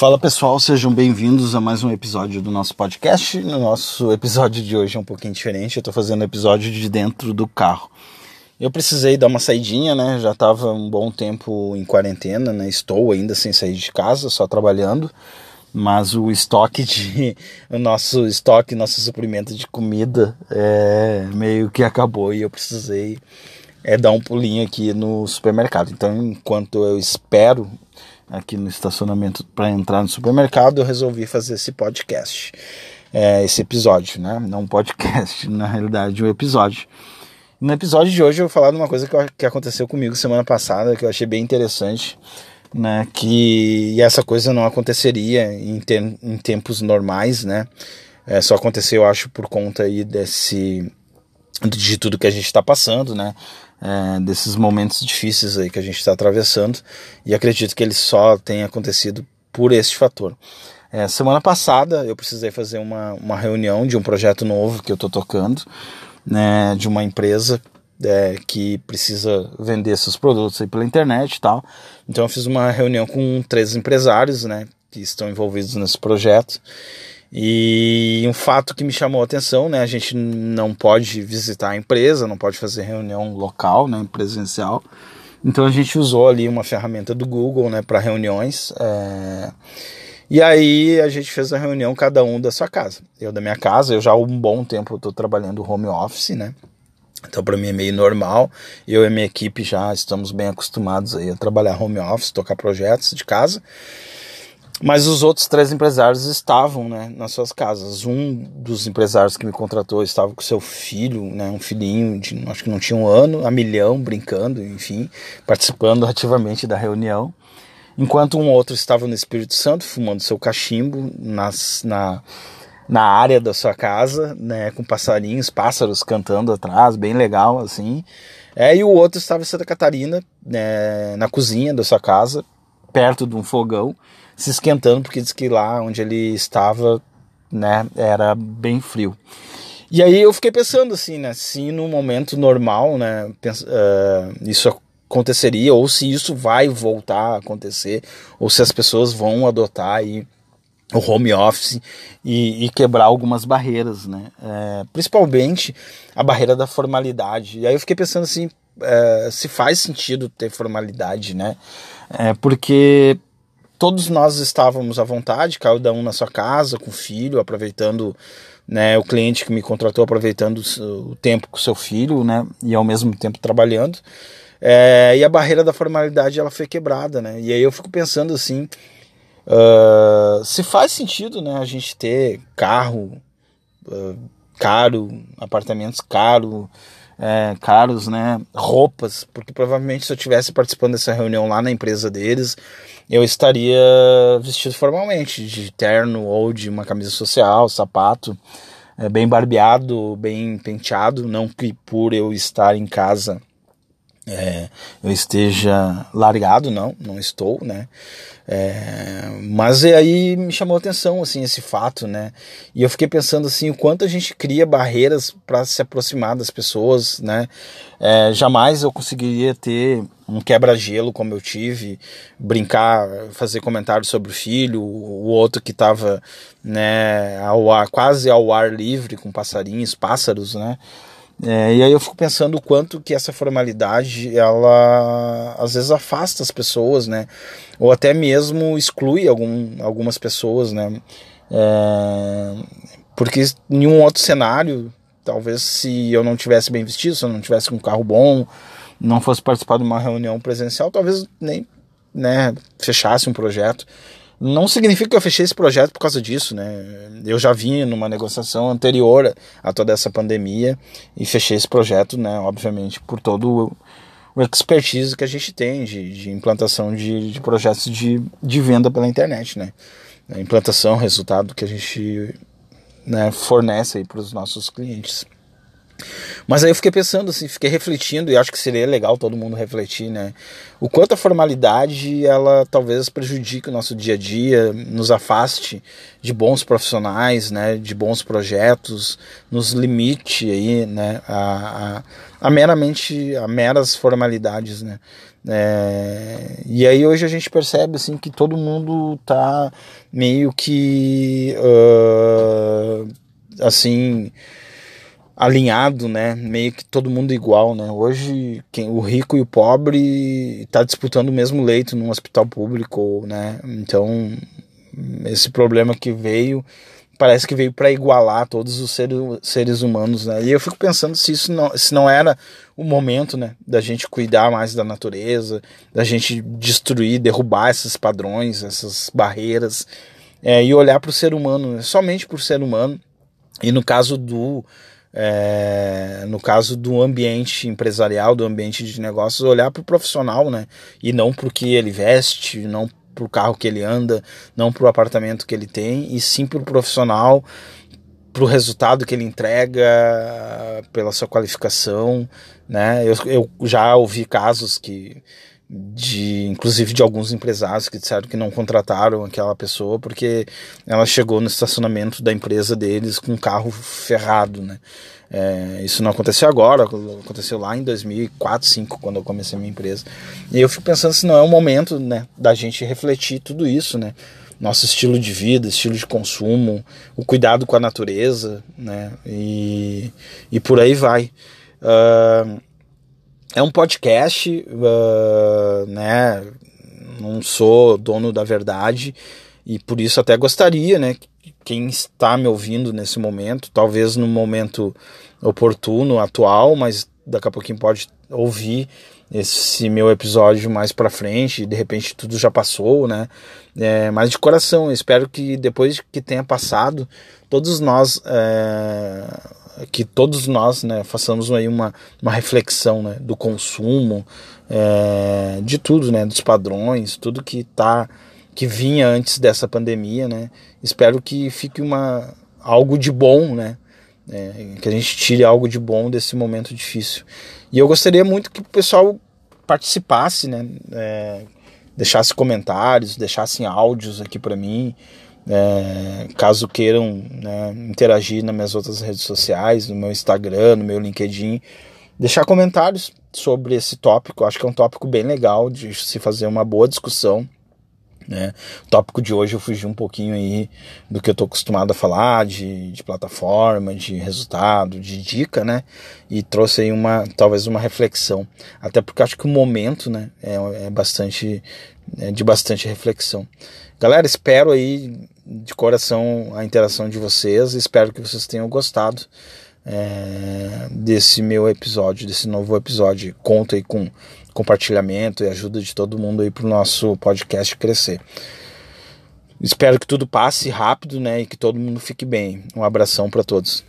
Fala pessoal, sejam bem-vindos a mais um episódio do nosso podcast. No nosso episódio de hoje é um pouquinho diferente, eu tô fazendo episódio de dentro do carro. Eu precisei dar uma saidinha, né? Já tava um bom tempo em quarentena, né? Estou ainda sem sair de casa, só trabalhando. Mas o estoque de. O nosso estoque, nosso suprimento de comida é, meio que acabou e eu precisei é, dar um pulinho aqui no supermercado. Então, enquanto eu espero aqui no estacionamento para entrar no supermercado, eu resolvi fazer esse podcast, é, esse episódio, né? Não um podcast, na realidade, um episódio. No episódio de hoje eu vou falar de uma coisa que, que aconteceu comigo semana passada, que eu achei bem interessante, né? Que essa coisa não aconteceria em, te, em tempos normais, né? É, só aconteceu, eu acho, por conta aí desse de tudo que a gente está passando, né? É, desses momentos difíceis aí que a gente está atravessando e acredito que ele só tenha acontecido por este fator. É, semana passada eu precisei fazer uma, uma reunião de um projeto novo que eu estou tocando, né, de uma empresa é, que precisa vender seus produtos aí pela internet e tal. Então eu fiz uma reunião com três empresários, né, que estão envolvidos nesse projeto e um fato que me chamou a atenção, né? A gente não pode visitar a empresa, não pode fazer reunião local, né? Presencial. Então a gente usou ali uma ferramenta do Google, né? Para reuniões. É... E aí a gente fez a reunião cada um da sua casa. Eu da minha casa, eu já há um bom tempo estou trabalhando home office, né? Então para mim é meio normal. Eu e minha equipe já estamos bem acostumados aí a trabalhar home office, tocar projetos de casa. Mas os outros três empresários estavam né, nas suas casas. Um dos empresários que me contratou estava com seu filho, né, um filhinho de acho que não tinha um ano, a milhão, brincando, enfim, participando ativamente da reunião. Enquanto um outro estava no Espírito Santo, fumando seu cachimbo nas, na, na área da sua casa, né, com passarinhos, pássaros cantando atrás, bem legal assim. É, e o outro estava em Santa Catarina, né, na cozinha da sua casa, perto de um fogão, se esquentando, porque diz que lá onde ele estava, né, era bem frio. E aí eu fiquei pensando assim, né, se no momento normal, né, uh, isso aconteceria, ou se isso vai voltar a acontecer, ou se as pessoas vão adotar aí o home office e, e, quebrar algumas barreiras, né? É, principalmente a barreira da formalidade. E aí eu fiquei pensando assim, é, se faz sentido ter formalidade, né? É, porque todos nós estávamos à vontade, cada um na sua casa, com o filho, aproveitando né, o cliente que me contratou aproveitando o tempo com o seu filho, né, e ao mesmo tempo trabalhando. É, e a barreira da formalidade ela foi quebrada, né? E aí eu fico pensando assim, uh, se faz sentido, né, a gente ter carro uh, caro, apartamentos caro, é, caros, né? Roupas, porque provavelmente se eu tivesse participando dessa reunião lá na empresa deles, eu estaria vestido formalmente, de terno ou de uma camisa social, sapato, é, bem barbeado, bem penteado, não que por eu estar em casa é, eu esteja largado, não, não estou, né? É, mas aí me chamou a atenção assim esse fato, né? E eu fiquei pensando assim o quanto a gente cria barreiras para se aproximar das pessoas, né? É, jamais eu conseguiria ter um quebra-gelo como eu tive, brincar, fazer comentários sobre o filho, o outro que estava né, ao ar, quase ao ar livre com passarinhos, pássaros, né? É, e aí eu fico pensando o quanto que essa formalidade, ela às vezes afasta as pessoas, né? Ou até mesmo exclui algum, algumas pessoas, né? É, porque em um outro cenário, talvez se eu não tivesse bem vestido, se eu não tivesse um carro bom, não fosse participar de uma reunião presencial, talvez nem né, fechasse um projeto. Não significa que eu fechei esse projeto por causa disso, né? Eu já vim numa negociação anterior a toda essa pandemia e fechei esse projeto, né? Obviamente, por todo o expertise que a gente tem de, de implantação de, de projetos de, de venda pela internet, né? A implantação, resultado que a gente né, fornece para os nossos clientes. Mas aí eu fiquei pensando assim, fiquei refletindo e acho que seria legal todo mundo refletir, né? O quanto a formalidade ela talvez prejudique o nosso dia a dia, nos afaste de bons profissionais, né? De bons projetos, nos limite aí, né? A, a, a meramente a meras formalidades, né? É, e aí hoje a gente percebe assim que todo mundo tá meio que uh, assim alinhado, né? Meio que todo mundo igual, né? Hoje quem, o rico e o pobre está disputando o mesmo leito num hospital público, né? Então esse problema que veio parece que veio para igualar todos os seres, seres humanos, né? E eu fico pensando se isso não, se não era o momento, né, da gente cuidar mais da natureza, da gente destruir, derrubar esses padrões, essas barreiras, é, e olhar para o ser humano, né? somente para o ser humano. E no caso do é, no caso do ambiente empresarial, do ambiente de negócios, olhar para o profissional, né? E não para o que ele veste, não para o carro que ele anda, não para o apartamento que ele tem, e sim para o profissional, para o resultado que ele entrega, pela sua qualificação, né? Eu, eu já ouvi casos que de inclusive de alguns empresários que disseram que não contrataram aquela pessoa porque ela chegou no estacionamento da empresa deles com um carro ferrado, né? É, isso não aconteceu agora, aconteceu lá em 2004, 2005, quando eu comecei a minha empresa. E eu fico pensando se não é o momento né, da gente refletir tudo isso, né? Nosso estilo de vida, estilo de consumo, o cuidado com a natureza, né? E, e por aí vai. Uh, é um podcast, uh, né? Não sou dono da verdade e por isso até gostaria, né? Quem está me ouvindo nesse momento, talvez no momento oportuno, atual, mas daqui a pouquinho pode ouvir esse meu episódio mais para frente, de repente tudo já passou, né? É, mas de coração, espero que depois que tenha passado, todos nós é, que todos nós né, façamos aí uma, uma reflexão né, do consumo, é, de tudo, né, dos padrões, tudo que tá que vinha antes dessa pandemia, né? Espero que fique uma algo de bom, né? É, que a gente tire algo de bom desse momento difícil. E eu gostaria muito que o pessoal participasse, né? É, deixasse comentários, deixassem áudios aqui para mim. É, caso queiram né, interagir nas minhas outras redes sociais, no meu Instagram, no meu LinkedIn, deixar comentários sobre esse tópico. Acho que é um tópico bem legal de se fazer uma boa discussão. Né? O tópico de hoje eu fugi um pouquinho aí do que eu estou acostumado a falar, de, de plataforma, de resultado, de dica, né? E trouxe aí uma, talvez uma reflexão. Até porque acho que o momento, né, é, é bastante, é de bastante reflexão. Galera, espero aí de coração a interação de vocês. Espero que vocês tenham gostado é, desse meu episódio, desse novo episódio. Conto aí com compartilhamento e ajuda de todo mundo aí para o nosso podcast crescer. Espero que tudo passe rápido, né, e que todo mundo fique bem. Um abração para todos.